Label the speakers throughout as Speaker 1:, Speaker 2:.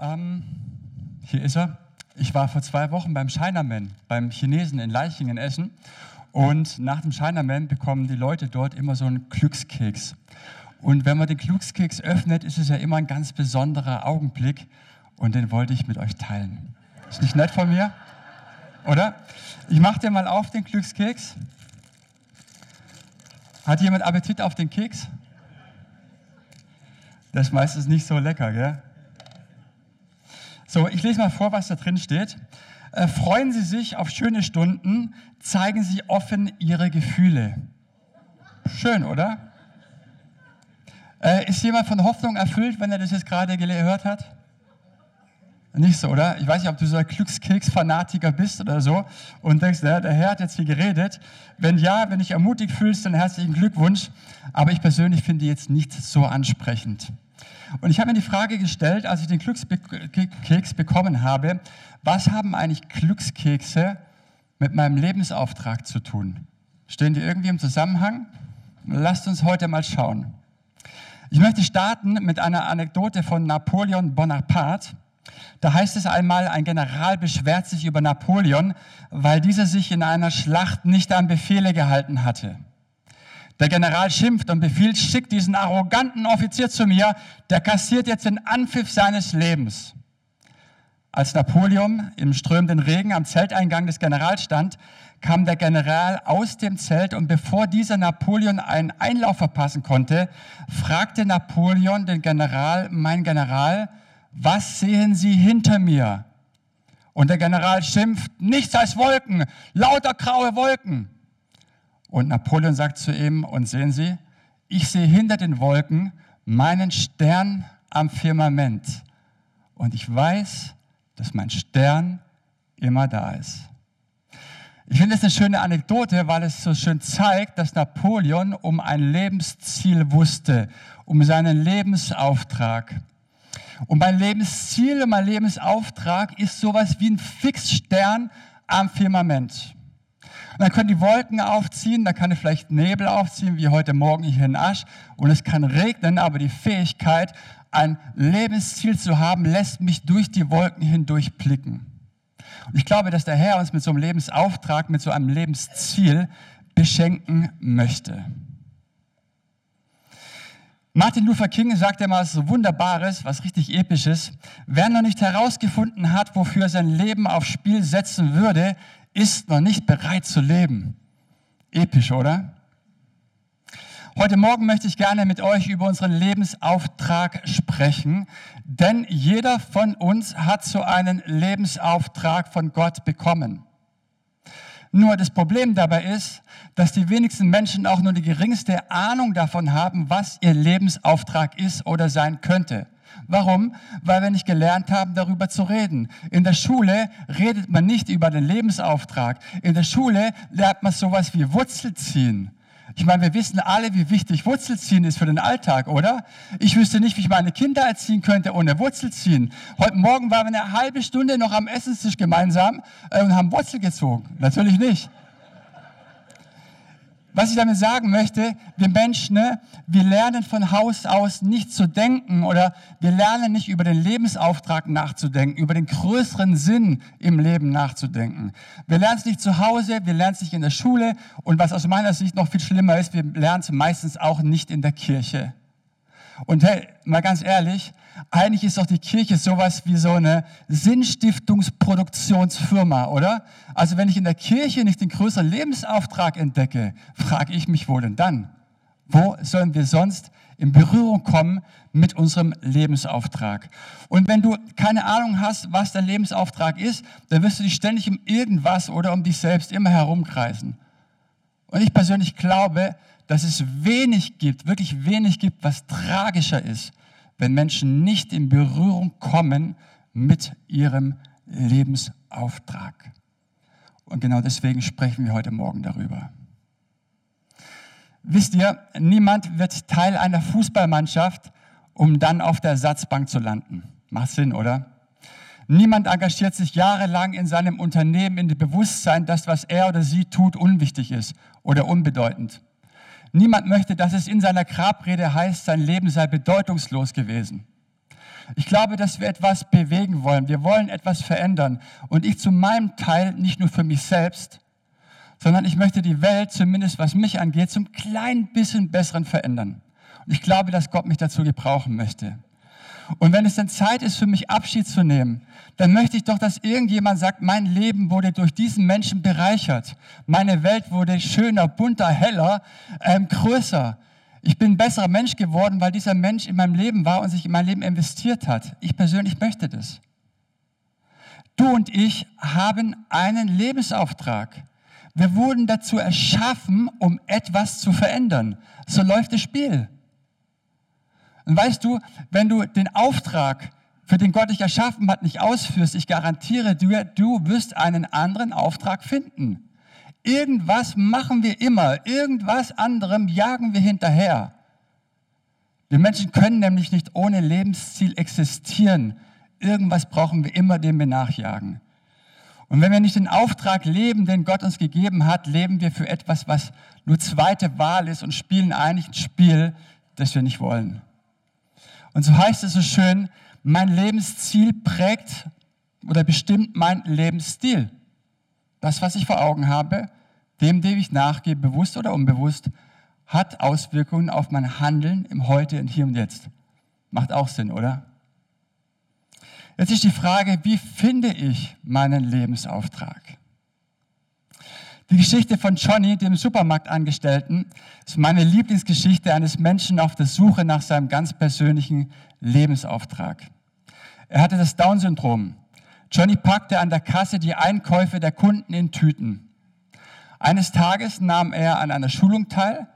Speaker 1: Ähm, hier ist er. Ich war vor zwei Wochen beim Chinaman, beim Chinesen in Leichingen, Essen. Und nach dem Chinaman bekommen die Leute dort immer so einen Glückskeks. Und wenn man den Glückskeks öffnet, ist es ja immer ein ganz besonderer Augenblick. Und den wollte ich mit euch teilen. Ist nicht nett von mir? Oder? Ich mache dir mal auf den Glückskeks. Hat jemand Appetit auf den Keks? Das ist meistens nicht so lecker, gell? So, ich lese mal vor, was da drin steht. Äh, freuen Sie sich auf schöne Stunden, zeigen Sie offen Ihre Gefühle. Schön, oder? Äh, ist jemand von Hoffnung erfüllt, wenn er das jetzt gerade gehört hat? Nicht so, oder? Ich weiß nicht, ob du so ein Glückskeks-Fanatiker bist oder so und denkst, ja, der Herr hat jetzt hier geredet. Wenn ja, wenn dich ermutigt fühlst, dann herzlichen Glückwunsch. Aber ich persönlich finde jetzt nicht so ansprechend. Und ich habe mir die Frage gestellt, als ich den Glückskeks bekommen habe, was haben eigentlich Glückskekse mit meinem Lebensauftrag zu tun? Stehen die irgendwie im Zusammenhang? Lasst uns heute mal schauen. Ich möchte starten mit einer Anekdote von Napoleon Bonaparte. Da heißt es einmal, ein General beschwert sich über Napoleon, weil dieser sich in einer Schlacht nicht an Befehle gehalten hatte. Der General schimpft und befiehlt, schickt diesen arroganten Offizier zu mir, der kassiert jetzt den Anpfiff seines Lebens. Als Napoleon im strömenden Regen am Zelteingang des Generals stand, kam der General aus dem Zelt und bevor dieser Napoleon einen Einlauf verpassen konnte, fragte Napoleon den General, mein General, was sehen Sie hinter mir? Und der General schimpft, nichts als Wolken, lauter graue Wolken. Und Napoleon sagt zu ihm, und sehen Sie, ich sehe hinter den Wolken meinen Stern am Firmament. Und ich weiß, dass mein Stern immer da ist. Ich finde es eine schöne Anekdote, weil es so schön zeigt, dass Napoleon um ein Lebensziel wusste, um seinen Lebensauftrag. Und mein Lebensziel und mein Lebensauftrag ist sowas wie ein Fixstern am Firmament. Und dann können die Wolken aufziehen, dann kann vielleicht Nebel aufziehen, wie heute Morgen hier in Asch. Und es kann regnen, aber die Fähigkeit, ein Lebensziel zu haben, lässt mich durch die Wolken hindurch blicken. Und ich glaube, dass der Herr uns mit so einem Lebensauftrag, mit so einem Lebensziel beschenken möchte. Martin Luther King sagt ja mal so Wunderbares, was richtig Episches. Wer noch nicht herausgefunden hat, wofür er sein Leben aufs Spiel setzen würde, ist noch nicht bereit zu leben. Episch, oder? Heute Morgen möchte ich gerne mit euch über unseren Lebensauftrag sprechen, denn jeder von uns hat so einen Lebensauftrag von Gott bekommen. Nur das Problem dabei ist, dass die wenigsten Menschen auch nur die geringste Ahnung davon haben, was ihr Lebensauftrag ist oder sein könnte. Warum? Weil wir nicht gelernt haben, darüber zu reden. In der Schule redet man nicht über den Lebensauftrag. In der Schule lernt man sowas wie Wurzelziehen. Ich meine, wir wissen alle, wie wichtig Wurzelziehen ist für den Alltag, oder? Ich wüsste nicht, wie ich meine Kinder erziehen könnte ohne Wurzelziehen. Heute Morgen waren wir eine halbe Stunde noch am Essenstisch gemeinsam äh, und haben Wurzel gezogen. Natürlich nicht. Was ich damit sagen möchte, wir Menschen, ne, wir lernen von Haus aus nicht zu denken oder wir lernen nicht über den Lebensauftrag nachzudenken, über den größeren Sinn im Leben nachzudenken. Wir lernen es nicht zu Hause, wir lernen es nicht in der Schule und was aus meiner Sicht noch viel schlimmer ist, wir lernen es meistens auch nicht in der Kirche. Und hey, mal ganz ehrlich, eigentlich ist doch die Kirche sowas wie so eine Sinnstiftungsproduktionsfirma, oder? Also wenn ich in der Kirche nicht den größeren Lebensauftrag entdecke, frage ich mich, wo denn dann? Wo sollen wir sonst in Berührung kommen mit unserem Lebensauftrag? Und wenn du keine Ahnung hast, was dein Lebensauftrag ist, dann wirst du dich ständig um irgendwas oder um dich selbst immer herumkreisen. Und ich persönlich glaube, dass es wenig gibt, wirklich wenig gibt, was tragischer ist, wenn Menschen nicht in Berührung kommen mit ihrem Lebensauftrag. Und genau deswegen sprechen wir heute Morgen darüber. Wisst ihr, niemand wird Teil einer Fußballmannschaft, um dann auf der Ersatzbank zu landen. Macht Sinn, oder? Niemand engagiert sich jahrelang in seinem Unternehmen in dem Bewusstsein, dass was er oder sie tut unwichtig ist oder unbedeutend. Niemand möchte, dass es in seiner Grabrede heißt, sein Leben sei bedeutungslos gewesen. Ich glaube, dass wir etwas bewegen wollen. Wir wollen etwas verändern. Und ich zu meinem Teil, nicht nur für mich selbst, sondern ich möchte die Welt, zumindest was mich angeht, zum kleinen bisschen besseren verändern. Und ich glaube, dass Gott mich dazu gebrauchen möchte. Und wenn es dann Zeit ist, für mich Abschied zu nehmen, dann möchte ich doch, dass irgendjemand sagt, mein Leben wurde durch diesen Menschen bereichert. Meine Welt wurde schöner, bunter, heller, ähm, größer. Ich bin ein besserer Mensch geworden, weil dieser Mensch in meinem Leben war und sich in mein Leben investiert hat. Ich persönlich möchte das. Du und ich haben einen Lebensauftrag. Wir wurden dazu erschaffen, um etwas zu verändern. So läuft das Spiel. Und weißt du, wenn du den Auftrag, für den Gott dich erschaffen hat, nicht ausführst, ich garantiere dir, du wirst einen anderen Auftrag finden. Irgendwas machen wir immer, irgendwas anderem jagen wir hinterher. Wir Menschen können nämlich nicht ohne Lebensziel existieren. Irgendwas brauchen wir immer, dem wir nachjagen. Und wenn wir nicht den Auftrag leben, den Gott uns gegeben hat, leben wir für etwas, was nur zweite Wahl ist und spielen eigentlich ein Spiel, das wir nicht wollen. Und so heißt es so schön, mein Lebensziel prägt oder bestimmt mein Lebensstil. Das, was ich vor Augen habe, dem, dem ich nachgehe, bewusst oder unbewusst, hat Auswirkungen auf mein Handeln im Heute, im Hier und Jetzt. Macht auch Sinn, oder? Jetzt ist die Frage, wie finde ich meinen Lebensauftrag? Die Geschichte von Johnny, dem Supermarktangestellten, ist meine Lieblingsgeschichte eines Menschen auf der Suche nach seinem ganz persönlichen Lebensauftrag. Er hatte das Down-Syndrom. Johnny packte an der Kasse die Einkäufe der Kunden in Tüten. Eines Tages nahm er an einer Schulung teil,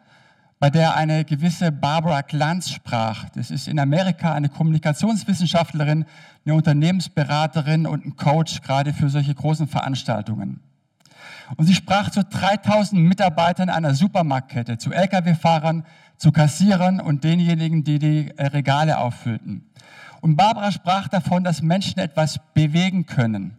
Speaker 1: bei der eine gewisse Barbara Glanz sprach. Das ist in Amerika eine Kommunikationswissenschaftlerin, eine Unternehmensberaterin und ein Coach, gerade für solche großen Veranstaltungen. Und sie sprach zu 3000 Mitarbeitern einer Supermarktkette, zu Lkw-Fahrern, zu Kassierern und denjenigen, die die äh, Regale auffüllten. Und Barbara sprach davon, dass Menschen etwas bewegen können.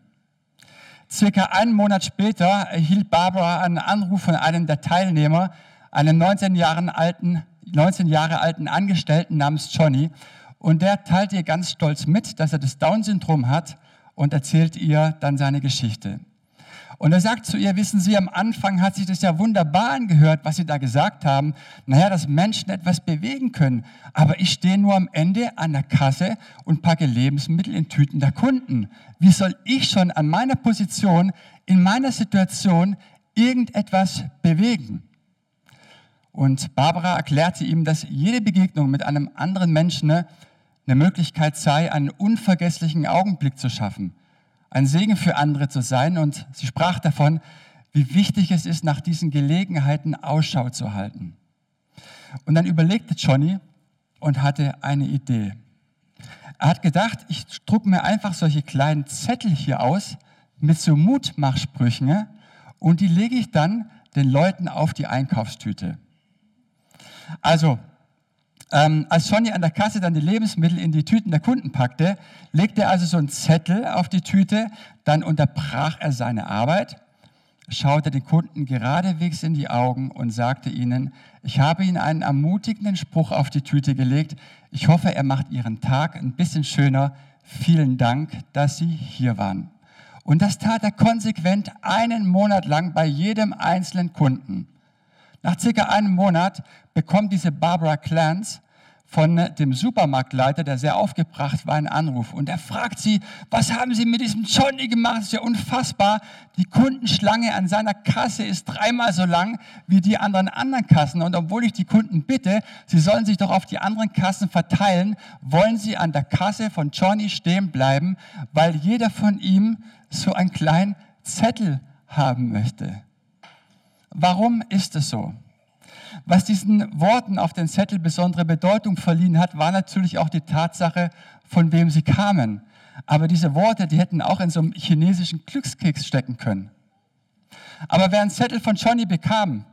Speaker 1: Circa einen Monat später erhielt Barbara einen Anruf von einem der Teilnehmer, einem 19, Jahren alten, 19 Jahre alten Angestellten namens Johnny. Und der teilt ihr ganz stolz mit, dass er das Down-Syndrom hat und erzählt ihr dann seine Geschichte. Und er sagt zu ihr, wissen Sie, am Anfang hat sich das ja wunderbar angehört, was Sie da gesagt haben. Naja, dass Menschen etwas bewegen können. Aber ich stehe nur am Ende an der Kasse und packe Lebensmittel in Tüten der Kunden. Wie soll ich schon an meiner Position, in meiner Situation irgendetwas bewegen? Und Barbara erklärte ihm, dass jede Begegnung mit einem anderen Menschen eine Möglichkeit sei, einen unvergesslichen Augenblick zu schaffen ein Segen für andere zu sein. Und sie sprach davon, wie wichtig es ist, nach diesen Gelegenheiten Ausschau zu halten. Und dann überlegte Johnny und hatte eine Idee. Er hat gedacht, ich drucke mir einfach solche kleinen Zettel hier aus mit so Mutmachsprüchen und die lege ich dann den Leuten auf die Einkaufstüte. Also ähm, als Sonny an der Kasse dann die Lebensmittel in die Tüten der Kunden packte, legte er also so einen Zettel auf die Tüte, dann unterbrach er seine Arbeit, schaute den Kunden geradewegs in die Augen und sagte ihnen, ich habe Ihnen einen ermutigenden Spruch auf die Tüte gelegt. Ich hoffe, er macht Ihren Tag ein bisschen schöner. Vielen Dank, dass Sie hier waren. Und das tat er konsequent einen Monat lang bei jedem einzelnen Kunden. Nach circa einem Monat bekommt diese Barbara Clance von dem Supermarktleiter, der sehr aufgebracht war, einen Anruf. Und er fragt sie, was haben Sie mit diesem Johnny gemacht? Das ist ja unfassbar. Die Kundenschlange an seiner Kasse ist dreimal so lang wie die anderen anderen Kassen. Und obwohl ich die Kunden bitte, sie sollen sich doch auf die anderen Kassen verteilen, wollen sie an der Kasse von Johnny stehen bleiben, weil jeder von ihm so einen kleinen Zettel haben möchte. Warum ist es so? Was diesen Worten auf den Zettel besondere Bedeutung verliehen hat, war natürlich auch die Tatsache, von wem sie kamen. Aber diese Worte, die hätten auch in so einem chinesischen Glückskeks stecken können. Aber wer einen Zettel von Johnny bekam,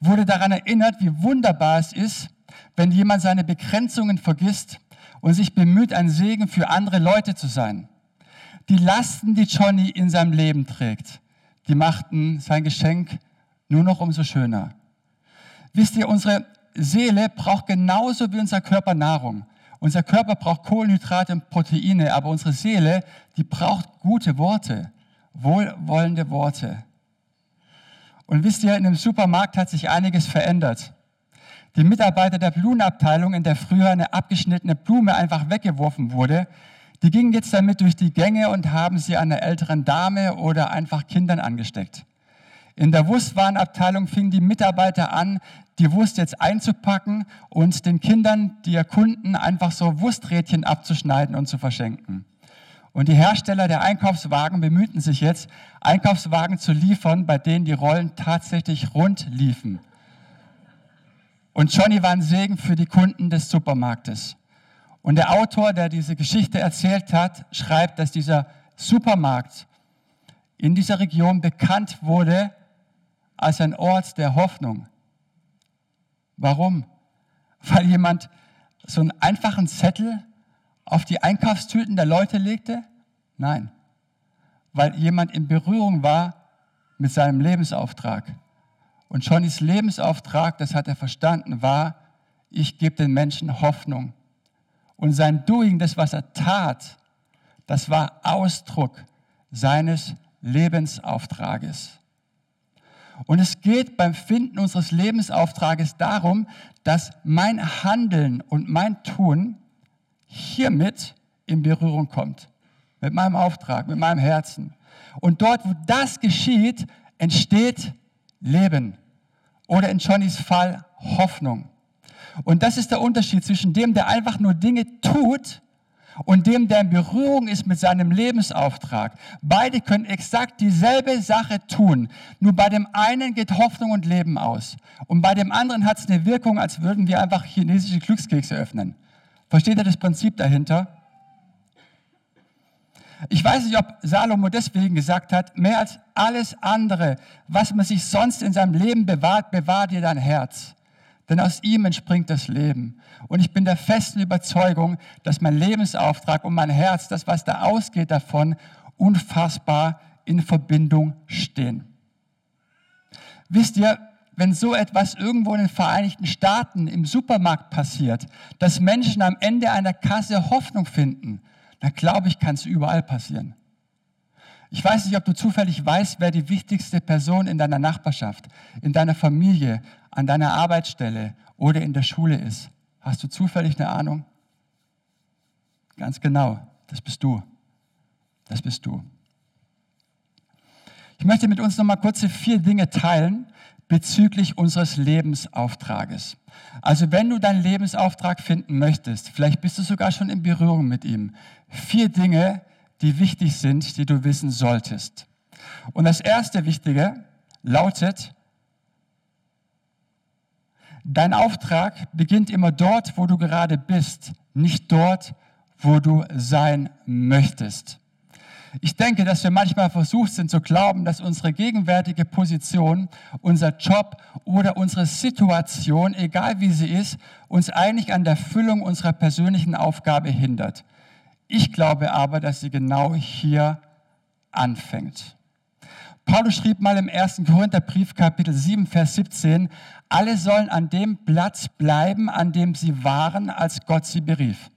Speaker 1: wurde daran erinnert, wie wunderbar es ist, wenn jemand seine Begrenzungen vergisst und sich bemüht, ein Segen für andere Leute zu sein. Die Lasten, die Johnny in seinem Leben trägt, die machten sein Geschenk nur noch umso schöner. Wisst ihr, unsere Seele braucht genauso wie unser Körper Nahrung. Unser Körper braucht Kohlenhydrate und Proteine, aber unsere Seele, die braucht gute Worte, wohlwollende Worte. Und wisst ihr, in dem Supermarkt hat sich einiges verändert. Die Mitarbeiter der Blumenabteilung, in der früher eine abgeschnittene Blume einfach weggeworfen wurde, die gingen jetzt damit durch die Gänge und haben sie einer älteren Dame oder einfach Kindern angesteckt. In der Wurstwarenabteilung fingen die Mitarbeiter an, die Wurst jetzt einzupacken und den Kindern, die ihr Kunden, einfach so Wursträdchen abzuschneiden und zu verschenken. Und die Hersteller der Einkaufswagen bemühten sich jetzt, Einkaufswagen zu liefern, bei denen die Rollen tatsächlich rund liefen. Und Johnny war ein Segen für die Kunden des Supermarktes. Und der Autor, der diese Geschichte erzählt hat, schreibt, dass dieser Supermarkt in dieser Region bekannt wurde als ein Ort der Hoffnung. Warum? Weil jemand so einen einfachen Zettel auf die Einkaufstüten der Leute legte? Nein, weil jemand in Berührung war mit seinem Lebensauftrag. Und Johnnys Lebensauftrag, das hat er verstanden, war, ich gebe den Menschen Hoffnung. Und sein Doing, das, was er tat, das war Ausdruck seines Lebensauftrages. Und es geht beim Finden unseres Lebensauftrages darum, dass mein Handeln und mein Tun hiermit in Berührung kommt. Mit meinem Auftrag, mit meinem Herzen. Und dort, wo das geschieht, entsteht Leben. Oder in Johnnys Fall Hoffnung. Und das ist der Unterschied zwischen dem, der einfach nur Dinge tut und dem, der in Berührung ist mit seinem Lebensauftrag. Beide können exakt dieselbe Sache tun. Nur bei dem einen geht Hoffnung und Leben aus. Und bei dem anderen hat es eine Wirkung, als würden wir einfach chinesische Glückskekse öffnen. Versteht ihr das Prinzip dahinter? Ich weiß nicht, ob Salomo deswegen gesagt hat, mehr als alles andere, was man sich sonst in seinem Leben bewahrt, bewahrt dir dein Herz. Denn aus ihm entspringt das Leben. Und ich bin der festen Überzeugung, dass mein Lebensauftrag und mein Herz, das, was da ausgeht davon, unfassbar in Verbindung stehen. Wisst ihr, wenn so etwas irgendwo in den Vereinigten Staaten im Supermarkt passiert, dass Menschen am Ende einer Kasse Hoffnung finden, dann glaube ich, kann es überall passieren. Ich weiß nicht, ob du zufällig weißt, wer die wichtigste Person in deiner Nachbarschaft, in deiner Familie, an deiner Arbeitsstelle oder in der Schule ist. Hast du zufällig eine Ahnung? Ganz genau, das bist du. Das bist du. Ich möchte mit uns nochmal kurze vier Dinge teilen bezüglich unseres Lebensauftrages. Also wenn du deinen Lebensauftrag finden möchtest, vielleicht bist du sogar schon in Berührung mit ihm. Vier Dinge, die wichtig sind, die du wissen solltest. Und das erste Wichtige lautet, dein Auftrag beginnt immer dort, wo du gerade bist, nicht dort, wo du sein möchtest. Ich denke, dass wir manchmal versucht sind zu glauben, dass unsere gegenwärtige Position, unser Job oder unsere Situation, egal wie sie ist, uns eigentlich an der Füllung unserer persönlichen Aufgabe hindert. Ich glaube aber, dass sie genau hier anfängt. Paulus schrieb mal im 1. Korintherbrief Kapitel 7, Vers 17, alle sollen an dem Platz bleiben, an dem sie waren, als Gott sie berief.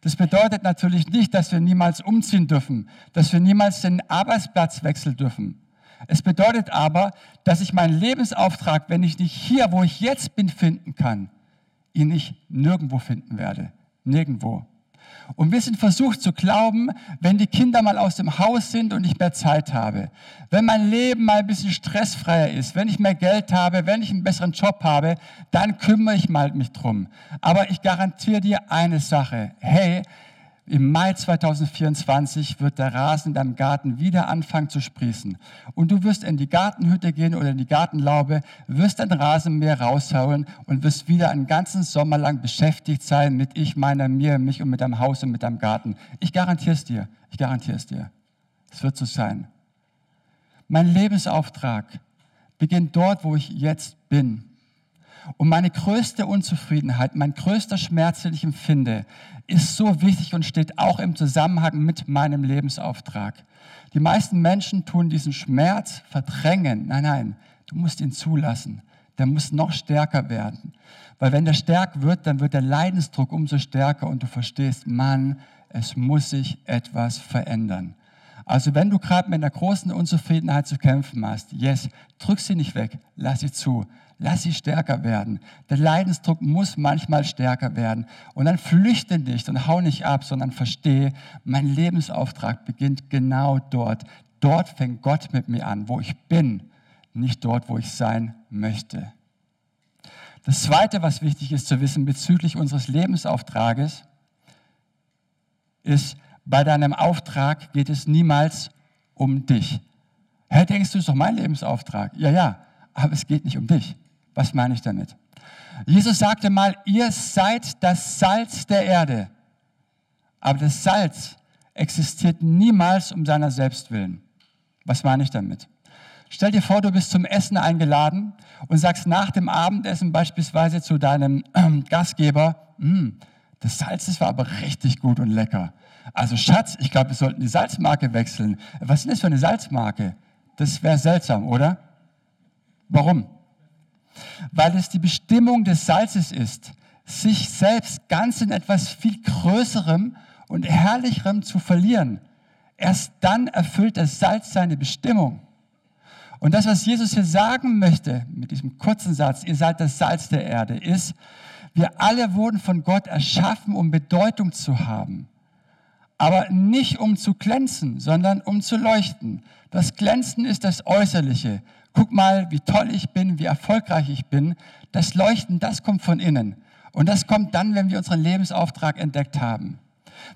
Speaker 1: Das bedeutet natürlich nicht, dass wir niemals umziehen dürfen, dass wir niemals den Arbeitsplatz wechseln dürfen. Es bedeutet aber, dass ich meinen Lebensauftrag, wenn ich nicht hier, wo ich jetzt bin, finden kann, ihn nicht nirgendwo finden werde. Nirgendwo. Und wir sind versucht zu glauben, wenn die Kinder mal aus dem Haus sind und ich mehr Zeit habe, wenn mein Leben mal ein bisschen stressfreier ist, wenn ich mehr Geld habe, wenn ich einen besseren Job habe, dann kümmere ich mal mich drum. Aber ich garantiere dir eine Sache. Hey, im Mai 2024 wird der Rasen in deinem Garten wieder anfangen zu sprießen. Und du wirst in die Gartenhütte gehen oder in die Gartenlaube, wirst dein Rasenmäher raushauen und wirst wieder einen ganzen Sommer lang beschäftigt sein mit ich, meiner, mir, mich und mit deinem Haus und mit deinem Garten. Ich garantiere es dir. Ich garantiere es dir. Es wird so sein. Mein Lebensauftrag beginnt dort, wo ich jetzt bin. Und meine größte Unzufriedenheit, mein größter Schmerz, den ich empfinde, ist so wichtig und steht auch im Zusammenhang mit meinem Lebensauftrag. Die meisten Menschen tun diesen Schmerz verdrängen. Nein, nein, du musst ihn zulassen. der muss noch stärker werden. Weil wenn der stärker wird, dann wird der Leidensdruck umso stärker und du verstehst, Mann, es muss sich etwas verändern. Also wenn du gerade mit einer großen Unzufriedenheit zu kämpfen hast, yes, drück sie nicht weg, lass sie zu, lass sie stärker werden. Der Leidensdruck muss manchmal stärker werden. Und dann flüchte nicht und hau nicht ab, sondern verstehe, mein Lebensauftrag beginnt genau dort. Dort fängt Gott mit mir an, wo ich bin, nicht dort, wo ich sein möchte. Das Zweite, was wichtig ist zu wissen bezüglich unseres Lebensauftrages, ist, bei deinem Auftrag geht es niemals um dich. Hä, denkst du, ist doch mein Lebensauftrag? Ja, ja, aber es geht nicht um dich. Was meine ich damit? Jesus sagte mal, ihr seid das Salz der Erde. Aber das Salz existiert niemals um seiner selbst willen. Was meine ich damit? Stell dir vor, du bist zum Essen eingeladen und sagst nach dem Abendessen beispielsweise zu deinem Gastgeber, hm, das Salz, das war aber richtig gut und lecker. Also Schatz, ich glaube, wir sollten die Salzmarke wechseln. Was ist das für eine Salzmarke? Das wäre seltsam, oder? Warum? Weil es die Bestimmung des Salzes ist, sich selbst ganz in etwas viel Größerem und Herrlicherem zu verlieren. Erst dann erfüllt das Salz seine Bestimmung. Und das, was Jesus hier sagen möchte mit diesem kurzen Satz, ihr seid das Salz der Erde, ist, wir alle wurden von Gott erschaffen, um Bedeutung zu haben. Aber nicht um zu glänzen, sondern um zu leuchten. Das Glänzen ist das Äußerliche. Guck mal, wie toll ich bin, wie erfolgreich ich bin. Das Leuchten, das kommt von innen. Und das kommt dann, wenn wir unseren Lebensauftrag entdeckt haben.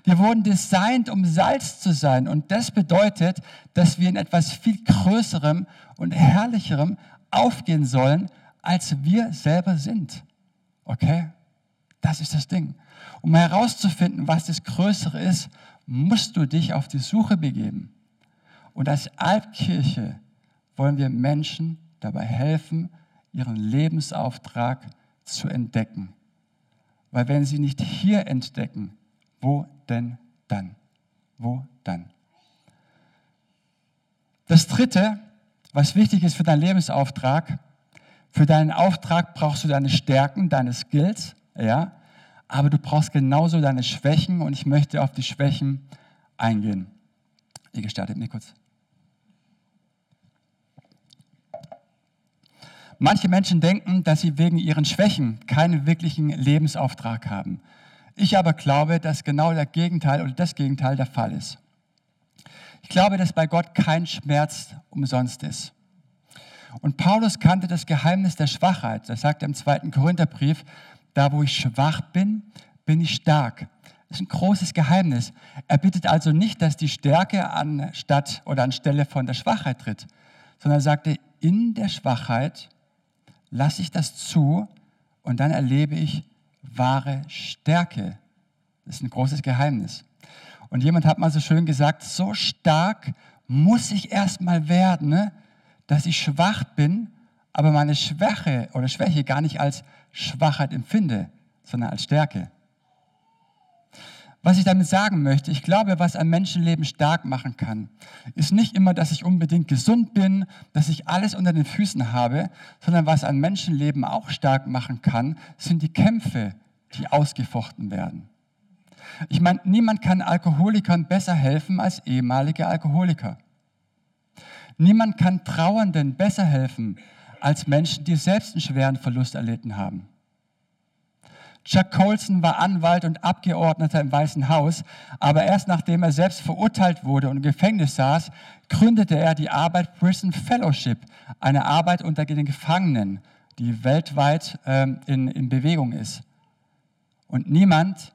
Speaker 1: Wir wurden designt, um Salz zu sein. Und das bedeutet, dass wir in etwas viel Größerem und Herrlicherem aufgehen sollen, als wir selber sind. Okay? Das ist das Ding. Um herauszufinden, was das Größere ist, musst du dich auf die Suche begeben. Und als Albkirche wollen wir Menschen dabei helfen, ihren Lebensauftrag zu entdecken. Weil wenn sie nicht hier entdecken, wo denn dann? Wo dann? Das Dritte, was wichtig ist für deinen Lebensauftrag, für deinen Auftrag brauchst du deine Stärken, deine Skills, ja, aber du brauchst genauso deine Schwächen und ich möchte auf die Schwächen eingehen. Ihr gestartet mir kurz. Manche Menschen denken, dass sie wegen ihren Schwächen keinen wirklichen Lebensauftrag haben. Ich aber glaube, dass genau der Gegenteil oder das Gegenteil der Fall ist. Ich glaube, dass bei Gott kein Schmerz umsonst ist. Und Paulus kannte das Geheimnis der Schwachheit. Das sagt er im zweiten Korintherbrief, da wo ich schwach bin, bin ich stark. Das ist ein großes Geheimnis. Er bittet also nicht, dass die Stärke anstatt oder anstelle von der Schwachheit tritt, sondern er sagte, in der Schwachheit lasse ich das zu und dann erlebe ich wahre Stärke. Das ist ein großes Geheimnis. Und jemand hat mal so schön gesagt, so stark muss ich erst mal werden, ne? dass ich schwach bin, aber meine Schwäche oder Schwäche gar nicht als Schwachheit empfinde, sondern als Stärke. Was ich damit sagen möchte, ich glaube, was ein Menschenleben stark machen kann, ist nicht immer, dass ich unbedingt gesund bin, dass ich alles unter den Füßen habe, sondern was ein Menschenleben auch stark machen kann, sind die Kämpfe, die ausgefochten werden. Ich meine, niemand kann Alkoholikern besser helfen als ehemalige Alkoholiker. Niemand kann Trauernden besser helfen als Menschen, die selbst einen schweren Verlust erlitten haben. Chuck Colson war Anwalt und Abgeordneter im Weißen Haus, aber erst nachdem er selbst verurteilt wurde und im Gefängnis saß, gründete er die Arbeit Prison Fellowship, eine Arbeit unter den Gefangenen, die weltweit ähm, in, in Bewegung ist. Und niemand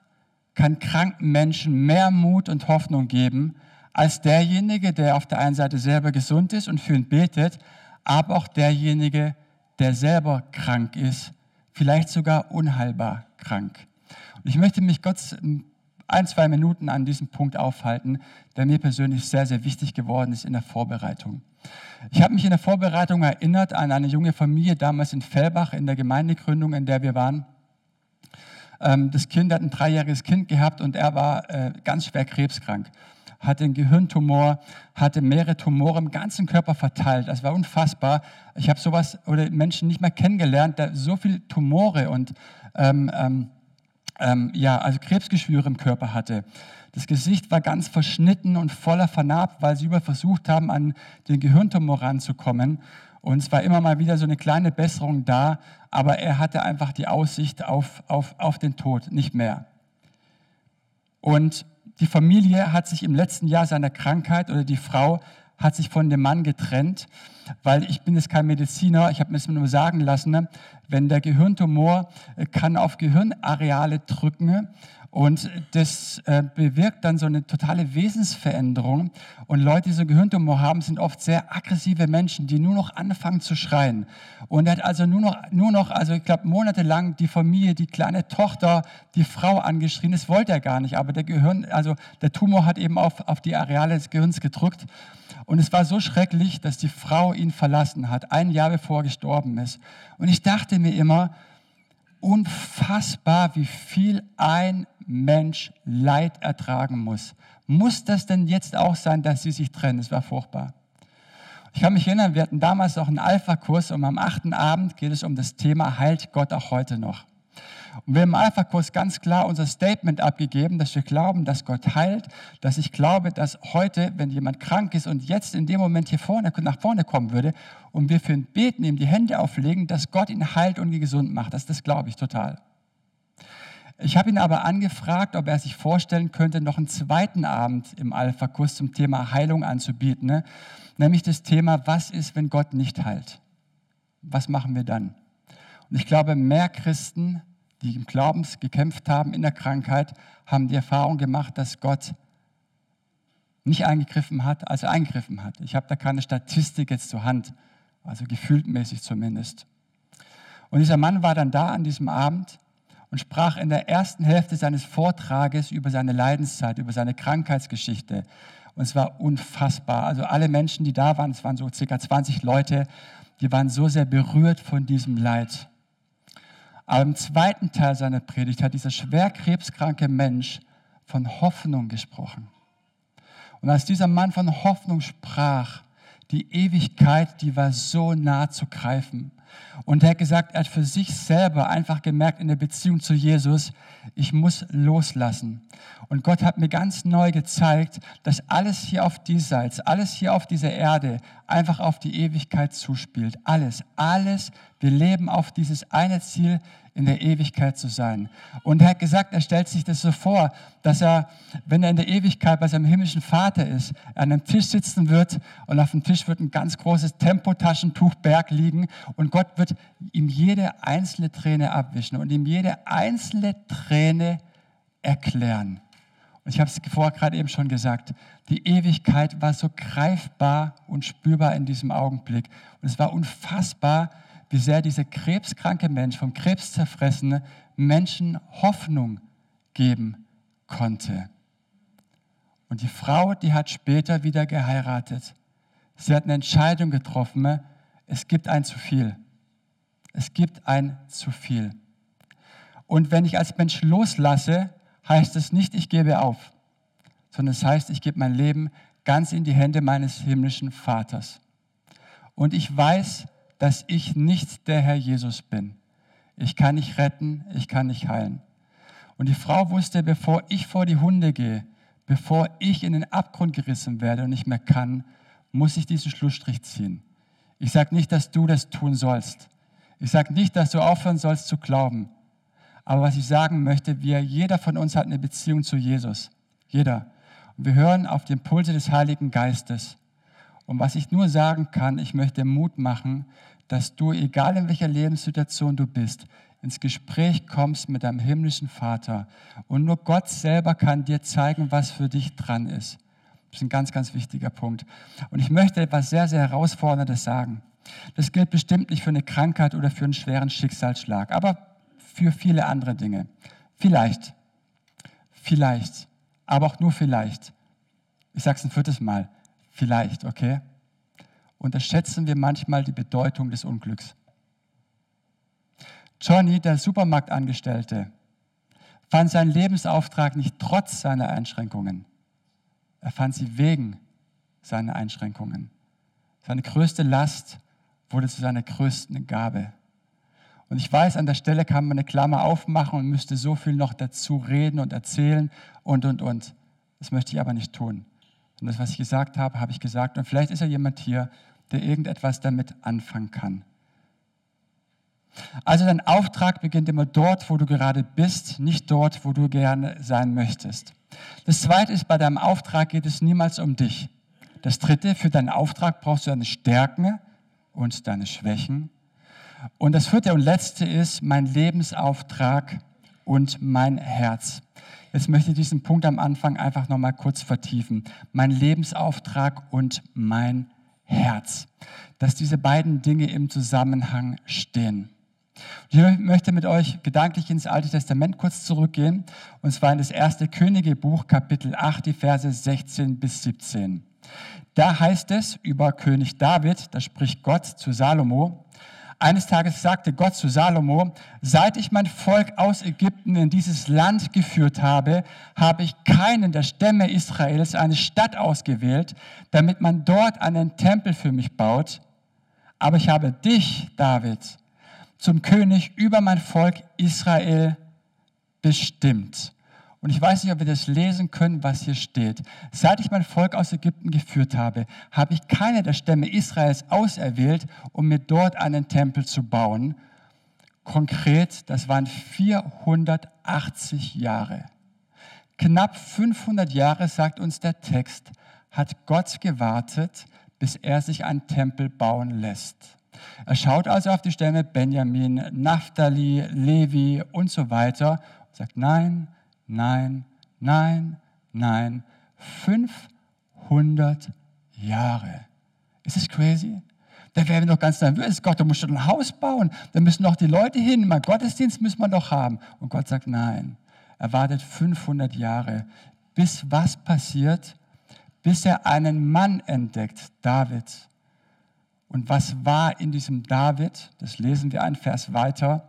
Speaker 1: kann kranken Menschen mehr Mut und Hoffnung geben als derjenige, der auf der einen Seite selber gesund ist und für ihn betet, aber auch derjenige, der selber krank ist, vielleicht sogar unheilbar krank. Und ich möchte mich Gott ein, zwei Minuten an diesem Punkt aufhalten, der mir persönlich sehr, sehr wichtig geworden ist in der Vorbereitung. Ich habe mich in der Vorbereitung erinnert an eine junge Familie damals in Fellbach in der Gemeindegründung, in der wir waren. Ähm, das Kind hat ein dreijähriges Kind gehabt und er war äh, ganz schwer krebskrank. Hatte einen Gehirntumor, hatte mehrere Tumore im ganzen Körper verteilt. Das war unfassbar. Ich habe sowas oder Menschen nicht mehr kennengelernt, der so viele Tumore und ähm, ähm, ähm, ja, also Krebsgeschwüre im Körper hatte. Das Gesicht war ganz verschnitten und voller vernarbt, weil sie über versucht haben, an den Gehirntumor ranzukommen. Und es war immer mal wieder so eine kleine Besserung da, aber er hatte einfach die Aussicht auf, auf, auf den Tod, nicht mehr. Und die Familie hat sich im letzten Jahr seiner Krankheit oder die Frau hat sich von dem Mann getrennt, weil ich bin jetzt kein Mediziner, ich habe mir das nur sagen lassen, wenn der Gehirntumor äh, kann auf Gehirnareale drücken und das äh, bewirkt dann so eine totale Wesensveränderung. Und Leute, die so Gehirntumor haben, sind oft sehr aggressive Menschen, die nur noch anfangen zu schreien. Und er hat also nur noch, nur noch also ich glaube, monatelang die Familie, die kleine Tochter, die Frau angeschrien. Das wollte er gar nicht, aber der Gehirn, also der Tumor hat eben auf, auf die Areale des Gehirns gedrückt. Und es war so schrecklich, dass die Frau ihn verlassen hat, ein Jahr bevor er gestorben ist. Und ich dachte mir immer, unfassbar, wie viel ein Mensch Leid ertragen muss. Muss das denn jetzt auch sein, dass sie sich trennen? Das war furchtbar. Ich kann mich erinnern, wir hatten damals auch einen Alpha-Kurs und am achten Abend geht es um das Thema Heilt Gott auch heute noch. Und wir haben im Alpha-Kurs ganz klar unser Statement abgegeben, dass wir glauben, dass Gott heilt, dass ich glaube, dass heute, wenn jemand krank ist und jetzt in dem Moment hier vorne, nach vorne kommen würde und wir für ihn beten, ihm die Hände auflegen, dass Gott ihn heilt und ihn gesund macht. Das, das glaube ich total. Ich habe ihn aber angefragt, ob er sich vorstellen könnte, noch einen zweiten Abend im Alpha-Kurs zum Thema Heilung anzubieten, ne? nämlich das Thema, was ist, wenn Gott nicht heilt? Was machen wir dann? Und ich glaube, mehr Christen die im Glauben gekämpft haben in der Krankheit, haben die Erfahrung gemacht, dass Gott nicht eingegriffen hat, als er eingegriffen hat. Ich habe da keine Statistik jetzt zur Hand, also gefühltmäßig zumindest. Und dieser Mann war dann da an diesem Abend und sprach in der ersten Hälfte seines Vortrages über seine Leidenszeit, über seine Krankheitsgeschichte. Und es war unfassbar. Also alle Menschen, die da waren, es waren so circa 20 Leute, die waren so sehr berührt von diesem Leid. Aber im zweiten Teil seiner Predigt hat dieser schwer krebskranke Mensch von Hoffnung gesprochen. Und als dieser Mann von Hoffnung sprach, die Ewigkeit, die war so nah zu greifen. Und er hat gesagt, er hat für sich selber einfach gemerkt in der Beziehung zu Jesus, ich muss loslassen. Und Gott hat mir ganz neu gezeigt, dass alles hier auf diesseits, alles hier auf dieser Erde einfach auf die Ewigkeit zuspielt. Alles, alles. Wir leben auf dieses eine Ziel, in der Ewigkeit zu sein. Und er hat gesagt, er stellt sich das so vor, dass er, wenn er in der Ewigkeit bei seinem himmlischen Vater ist, an einem Tisch sitzen wird und auf dem Tisch wird ein ganz großes Tempotaschentuchberg liegen und Gott wird ihm jede einzelne Träne abwischen und ihm jede einzelne Träne erklären. Und ich habe es vorher gerade eben schon gesagt, die Ewigkeit war so greifbar und spürbar in diesem Augenblick. Und es war unfassbar, wie sehr dieser krebskranke Mensch, vom Krebs zerfressene Menschen Hoffnung geben konnte. Und die Frau, die hat später wieder geheiratet. Sie hat eine Entscheidung getroffen, es gibt ein zu viel. Es gibt ein zu viel. Und wenn ich als Mensch loslasse, heißt es nicht, ich gebe auf, sondern es heißt, ich gebe mein Leben ganz in die Hände meines himmlischen Vaters. Und ich weiß, dass ich nicht der Herr Jesus bin. Ich kann nicht retten, ich kann nicht heilen. Und die Frau wusste, bevor ich vor die Hunde gehe, bevor ich in den Abgrund gerissen werde und nicht mehr kann, muss ich diesen Schlussstrich ziehen. Ich sage nicht, dass du das tun sollst. Ich sage nicht, dass du aufhören sollst zu glauben. Aber was ich sagen möchte, wir, jeder von uns hat eine Beziehung zu Jesus. Jeder. Und wir hören auf den Pulse des Heiligen Geistes. Und was ich nur sagen kann, ich möchte Mut machen, dass du, egal in welcher Lebenssituation du bist, ins Gespräch kommst mit deinem himmlischen Vater. Und nur Gott selber kann dir zeigen, was für dich dran ist. Das ist ein ganz, ganz wichtiger Punkt. Und ich möchte etwas sehr, sehr Herausforderndes sagen. Das gilt bestimmt nicht für eine Krankheit oder für einen schweren Schicksalsschlag, aber für viele andere Dinge. Vielleicht, vielleicht, aber auch nur vielleicht. Ich sage es ein viertes Mal. Vielleicht, okay? Unterschätzen wir manchmal die Bedeutung des Unglücks. Johnny, der Supermarktangestellte, fand seinen Lebensauftrag nicht trotz seiner Einschränkungen. Er fand sie wegen seiner Einschränkungen. Seine größte Last wurde zu seiner größten Gabe. Und ich weiß, an der Stelle kann man eine Klammer aufmachen und müsste so viel noch dazu reden und erzählen und, und, und. Das möchte ich aber nicht tun. Und das, was ich gesagt habe, habe ich gesagt. Und vielleicht ist ja jemand hier, der irgendetwas damit anfangen kann. Also dein Auftrag beginnt immer dort, wo du gerade bist, nicht dort, wo du gerne sein möchtest. Das Zweite ist, bei deinem Auftrag geht es niemals um dich. Das Dritte, für deinen Auftrag brauchst du deine Stärken und deine Schwächen. Und das Vierte und Letzte ist mein Lebensauftrag und mein Herz. Jetzt möchte ich diesen Punkt am Anfang einfach nochmal kurz vertiefen. Mein Lebensauftrag und mein Herz. Dass diese beiden Dinge im Zusammenhang stehen. Ich möchte mit euch gedanklich ins Alte Testament kurz zurückgehen, und zwar in das erste Königebuch, Kapitel 8, die Verse 16 bis 17. Da heißt es über König David, da spricht Gott zu Salomo, eines Tages sagte Gott zu Salomo, seit ich mein Volk aus Ägypten in dieses Land geführt habe, habe ich keinen der Stämme Israels eine Stadt ausgewählt, damit man dort einen Tempel für mich baut. Aber ich habe dich, David, zum König über mein Volk Israel bestimmt. Und ich weiß nicht, ob wir das lesen können, was hier steht. Seit ich mein Volk aus Ägypten geführt habe, habe ich keine der Stämme Israels auserwählt, um mir dort einen Tempel zu bauen. Konkret, das waren 480 Jahre. Knapp 500 Jahre, sagt uns der Text, hat Gott gewartet, bis er sich einen Tempel bauen lässt. Er schaut also auf die Stämme Benjamin, Naphtali, Levi und so weiter und sagt, nein, nein, nein, nein. 500 Jahre. Ist das crazy? Da wären wir doch ganz nervös. Gott, du musst schon ein Haus bauen. Da müssen doch die Leute hin. Mein Gottesdienst müssen wir doch haben. Und Gott sagt, nein. Er wartet 500 Jahre. Bis was passiert? Bis er einen Mann entdeckt, David. Und was war in diesem David? Das lesen wir einen Vers weiter.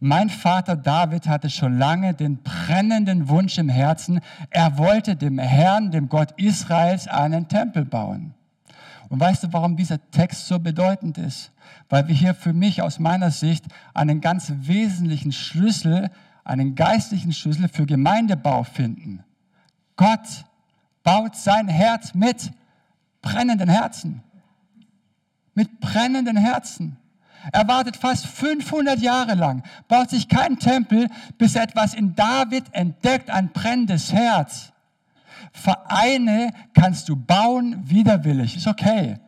Speaker 1: Mein Vater David hatte schon lange den brennenden Wunsch im Herzen, er wollte dem Herrn, dem Gott Israels, einen Tempel bauen. Und weißt du, warum dieser Text so bedeutend ist? Weil wir hier für mich aus meiner Sicht einen ganz wesentlichen Schlüssel, einen geistlichen Schlüssel für Gemeindebau finden. Gott baut sein Herz mit brennenden Herzen. Mit brennenden Herzen. Er wartet fast 500 Jahre lang, baut sich keinen Tempel, bis er etwas in David entdeckt, ein brennendes Herz. Vereine kannst du bauen, widerwillig, ist okay.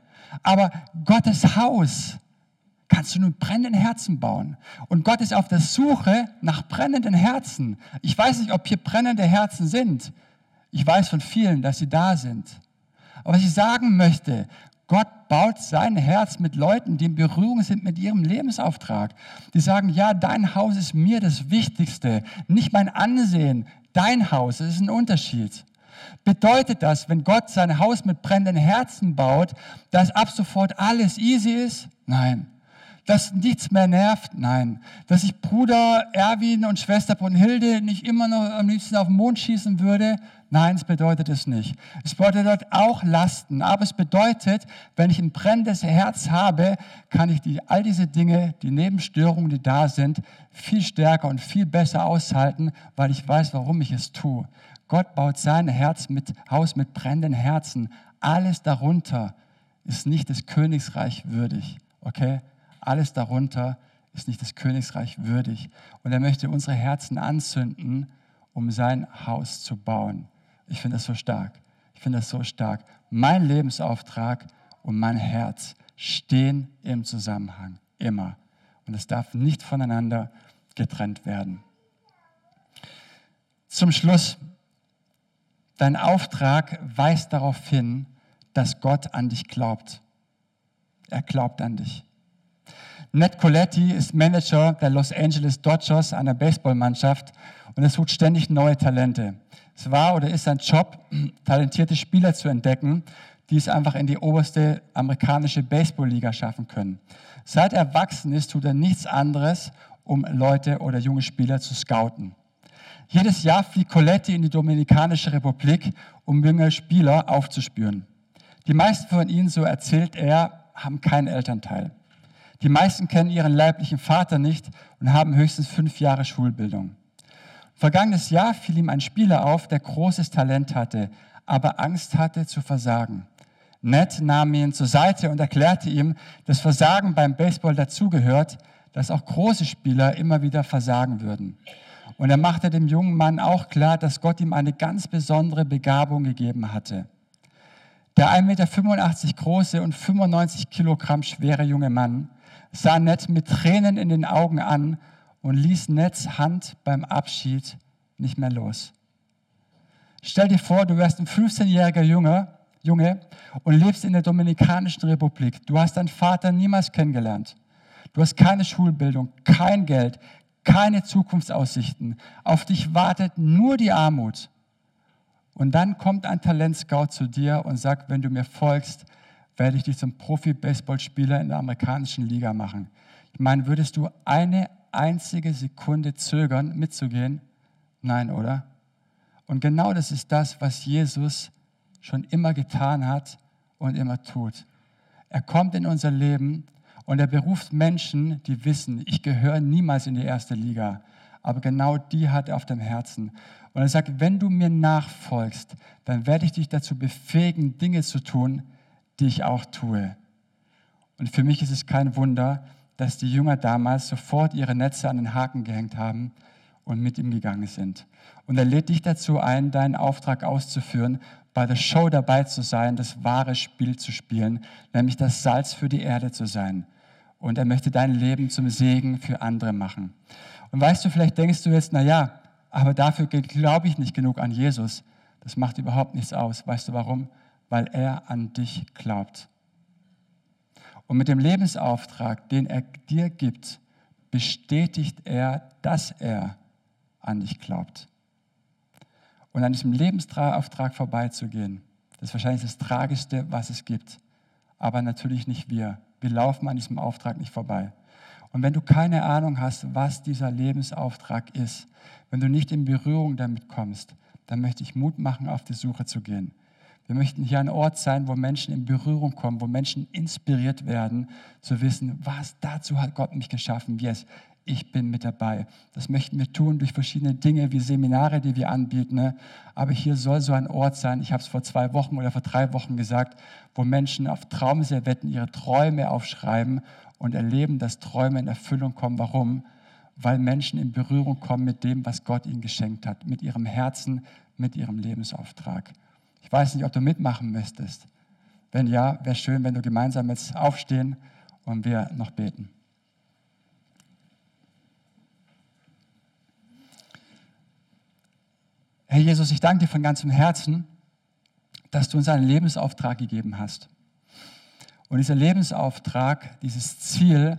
Speaker 1: Aber Gottes Haus kannst du nur brennenden Herzen bauen. Und Gott ist auf der Suche nach brennenden Herzen. Ich weiß nicht, ob hier brennende Herzen sind. Ich weiß von vielen, dass sie da sind. Aber was ich sagen möchte, Gott baut sein Herz mit Leuten, die in Berührung sind mit ihrem Lebensauftrag. Die sagen, ja, dein Haus ist mir das Wichtigste, nicht mein Ansehen, dein Haus, das ist ein Unterschied. Bedeutet das, wenn Gott sein Haus mit brennenden Herzen baut, dass ab sofort alles easy ist? Nein. Dass nichts mehr nervt? Nein. Dass ich Bruder Erwin und Schwester Brunhilde nicht immer noch am liebsten auf den Mond schießen würde? Nein, es bedeutet es nicht. Es bedeutet auch Lasten, aber es bedeutet, wenn ich ein brennendes Herz habe, kann ich die, all diese Dinge, die Nebenstörungen, die da sind, viel stärker und viel besser aushalten, weil ich weiß, warum ich es tue. Gott baut sein Herz mit, Haus mit brennenden Herzen. Alles darunter ist nicht des Königsreich würdig. Okay? Alles darunter ist nicht des Königsreich würdig. Und er möchte unsere Herzen anzünden, um sein Haus zu bauen. Ich finde das so stark. Ich finde das so stark. Mein Lebensauftrag und mein Herz stehen im Zusammenhang, immer. Und es darf nicht voneinander getrennt werden. Zum Schluss, dein Auftrag weist darauf hin, dass Gott an dich glaubt. Er glaubt an dich. Ned Coletti ist Manager der Los Angeles Dodgers, einer Baseballmannschaft, und er sucht ständig neue Talente. Es war oder ist sein Job, talentierte Spieler zu entdecken, die es einfach in die oberste amerikanische Baseballliga schaffen können. Seit er erwachsen ist, tut er nichts anderes, um Leute oder junge Spieler zu scouten. Jedes Jahr fliegt Colette in die Dominikanische Republik, um junge Spieler aufzuspüren. Die meisten von ihnen, so erzählt er, haben keinen Elternteil. Die meisten kennen ihren leiblichen Vater nicht und haben höchstens fünf Jahre Schulbildung. Vergangenes Jahr fiel ihm ein Spieler auf, der großes Talent hatte, aber Angst hatte zu versagen. Ned nahm ihn zur Seite und erklärte ihm, dass Versagen beim Baseball dazugehört, dass auch große Spieler immer wieder versagen würden. Und er machte dem jungen Mann auch klar, dass Gott ihm eine ganz besondere Begabung gegeben hatte. Der 1,85 Meter große und 95 Kilogramm schwere junge Mann sah Ned mit Tränen in den Augen an und ließ Neds Hand beim Abschied nicht mehr los. Stell dir vor, du wärst ein 15-jähriger Junge, Junge und lebst in der Dominikanischen Republik. Du hast deinen Vater niemals kennengelernt. Du hast keine Schulbildung, kein Geld, keine Zukunftsaussichten. Auf dich wartet nur die Armut. Und dann kommt ein Talentscout zu dir und sagt, wenn du mir folgst, werde ich dich zum Profi-Baseballspieler in der amerikanischen Liga machen. Ich meine, würdest du eine einzige Sekunde zögern, mitzugehen? Nein, oder? Und genau das ist das, was Jesus schon immer getan hat und immer tut. Er kommt in unser Leben und er beruft Menschen, die wissen, ich gehöre niemals in die erste Liga. Aber genau die hat er auf dem Herzen. Und er sagt, wenn du mir nachfolgst, dann werde ich dich dazu befähigen, Dinge zu tun, die ich auch tue. Und für mich ist es kein Wunder, dass die Jünger damals sofort ihre Netze an den Haken gehängt haben und mit ihm gegangen sind. Und er lädt dich dazu ein, deinen Auftrag auszuführen, bei der Show dabei zu sein, das wahre Spiel zu spielen, nämlich das Salz für die Erde zu sein. Und er möchte dein Leben zum Segen für andere machen. Und weißt du, vielleicht denkst du jetzt, na ja, aber dafür glaube ich nicht genug an Jesus. Das macht überhaupt nichts aus. Weißt du warum? Weil er an dich glaubt. Und mit dem Lebensauftrag, den er dir gibt, bestätigt er, dass er an dich glaubt. Und an diesem Lebensauftrag vorbeizugehen, das ist wahrscheinlich das Tragischste, was es gibt. Aber natürlich nicht wir. Wir laufen an diesem Auftrag nicht vorbei. Und wenn du keine Ahnung hast, was dieser Lebensauftrag ist, wenn du nicht in Berührung damit kommst, dann möchte ich Mut machen, auf die Suche zu gehen. Wir möchten hier ein Ort sein, wo Menschen in Berührung kommen, wo Menschen inspiriert werden, zu wissen, was dazu hat Gott mich geschaffen. Yes, ich bin mit dabei. Das möchten wir tun durch verschiedene Dinge wie Seminare, die wir anbieten. Ne? Aber hier soll so ein Ort sein, ich habe es vor zwei Wochen oder vor drei Wochen gesagt, wo Menschen auf Traumservetten ihre Träume aufschreiben und erleben, dass Träume in Erfüllung kommen. Warum? Weil Menschen in Berührung kommen mit dem, was Gott ihnen geschenkt hat, mit ihrem Herzen, mit ihrem Lebensauftrag. Ich weiß nicht, ob du mitmachen müsstest. Wenn ja, wäre schön, wenn du gemeinsam jetzt aufstehen und wir noch beten. Herr Jesus, ich danke dir von ganzem Herzen, dass du uns einen Lebensauftrag gegeben hast. Und dieser Lebensauftrag, dieses Ziel,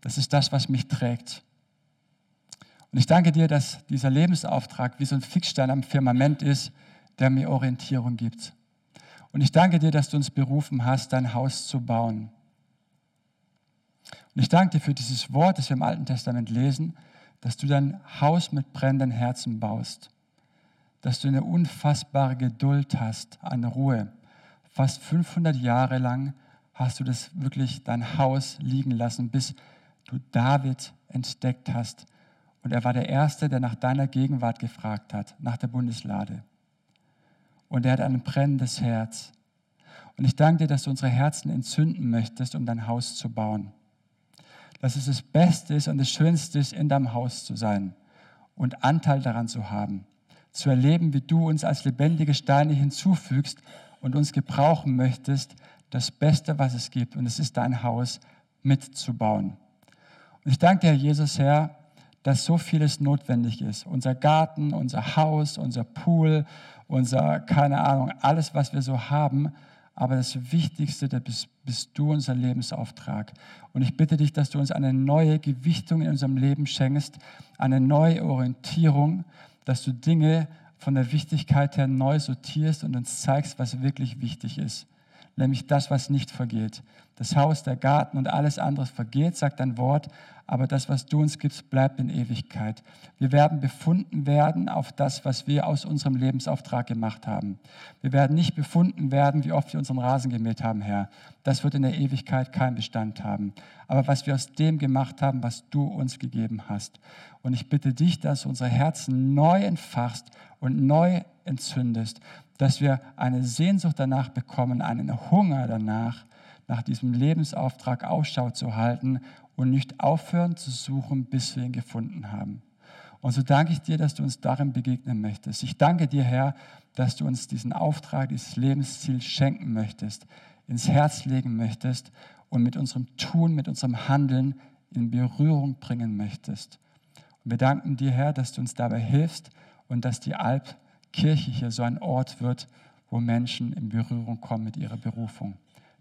Speaker 1: das ist das, was mich trägt. Und ich danke dir, dass dieser Lebensauftrag wie so ein Fixstein am Firmament ist, der mir Orientierung gibt. Und ich danke dir, dass du uns berufen hast, dein Haus zu bauen. Und ich danke dir für dieses Wort, das wir im Alten Testament lesen, dass du dein Haus mit brennenden Herzen baust. Dass du eine unfassbare Geduld hast an Ruhe. Fast 500 Jahre lang hast du das wirklich dein Haus liegen lassen, bis du David entdeckt hast. Und er war der Erste, der nach deiner Gegenwart gefragt hat, nach der Bundeslade und er hat ein brennendes Herz. Und ich danke dir, dass du unsere Herzen entzünden möchtest, um dein Haus zu bauen. Dass es das Beste ist und das Schönste ist, in deinem Haus zu sein und Anteil daran zu haben. Zu erleben, wie du uns als lebendige Steine hinzufügst und uns gebrauchen möchtest, das Beste, was es gibt. Und es ist dein Haus mitzubauen. Und ich danke dir, Jesus, Herr, dass so vieles notwendig ist. Unser Garten, unser Haus, unser Pool, unser, keine Ahnung, alles, was wir so haben. Aber das Wichtigste, das bist, bist du unser Lebensauftrag. Und ich bitte dich, dass du uns eine neue Gewichtung in unserem Leben schenkst, eine neue Orientierung, dass du Dinge von der Wichtigkeit her neu sortierst und uns zeigst, was wirklich wichtig ist. Nämlich das, was nicht vergeht. Das Haus, der Garten und alles andere vergeht, sagt dein Wort, aber das, was du uns gibst, bleibt in Ewigkeit. Wir werden befunden werden auf das, was wir aus unserem Lebensauftrag gemacht haben. Wir werden nicht befunden werden, wie oft wir unseren Rasen gemäht haben, Herr. Das wird in der Ewigkeit keinen Bestand haben. Aber was wir aus dem gemacht haben, was du uns gegeben hast. Und ich bitte dich, dass du unsere Herzen neu entfachst und neu entzündest, dass wir eine Sehnsucht danach bekommen, einen Hunger danach, nach diesem Lebensauftrag Ausschau zu halten und nicht aufhören zu suchen, bis wir ihn gefunden haben. Und so danke ich dir, dass du uns darin begegnen möchtest. Ich danke dir, Herr, dass du uns diesen Auftrag, dieses Lebensziel schenken möchtest, ins Herz legen möchtest und mit unserem Tun, mit unserem Handeln in Berührung bringen möchtest. Und wir danken dir, Herr, dass du uns dabei hilfst und dass die Alpkirche hier so ein Ort wird, wo Menschen in Berührung kommen mit ihrer Berufung.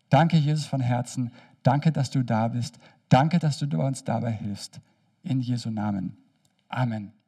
Speaker 1: Danke, Jesus, von Herzen. Danke, dass du da bist. Danke, dass du uns dabei hilfst. In Jesu Namen. Amen.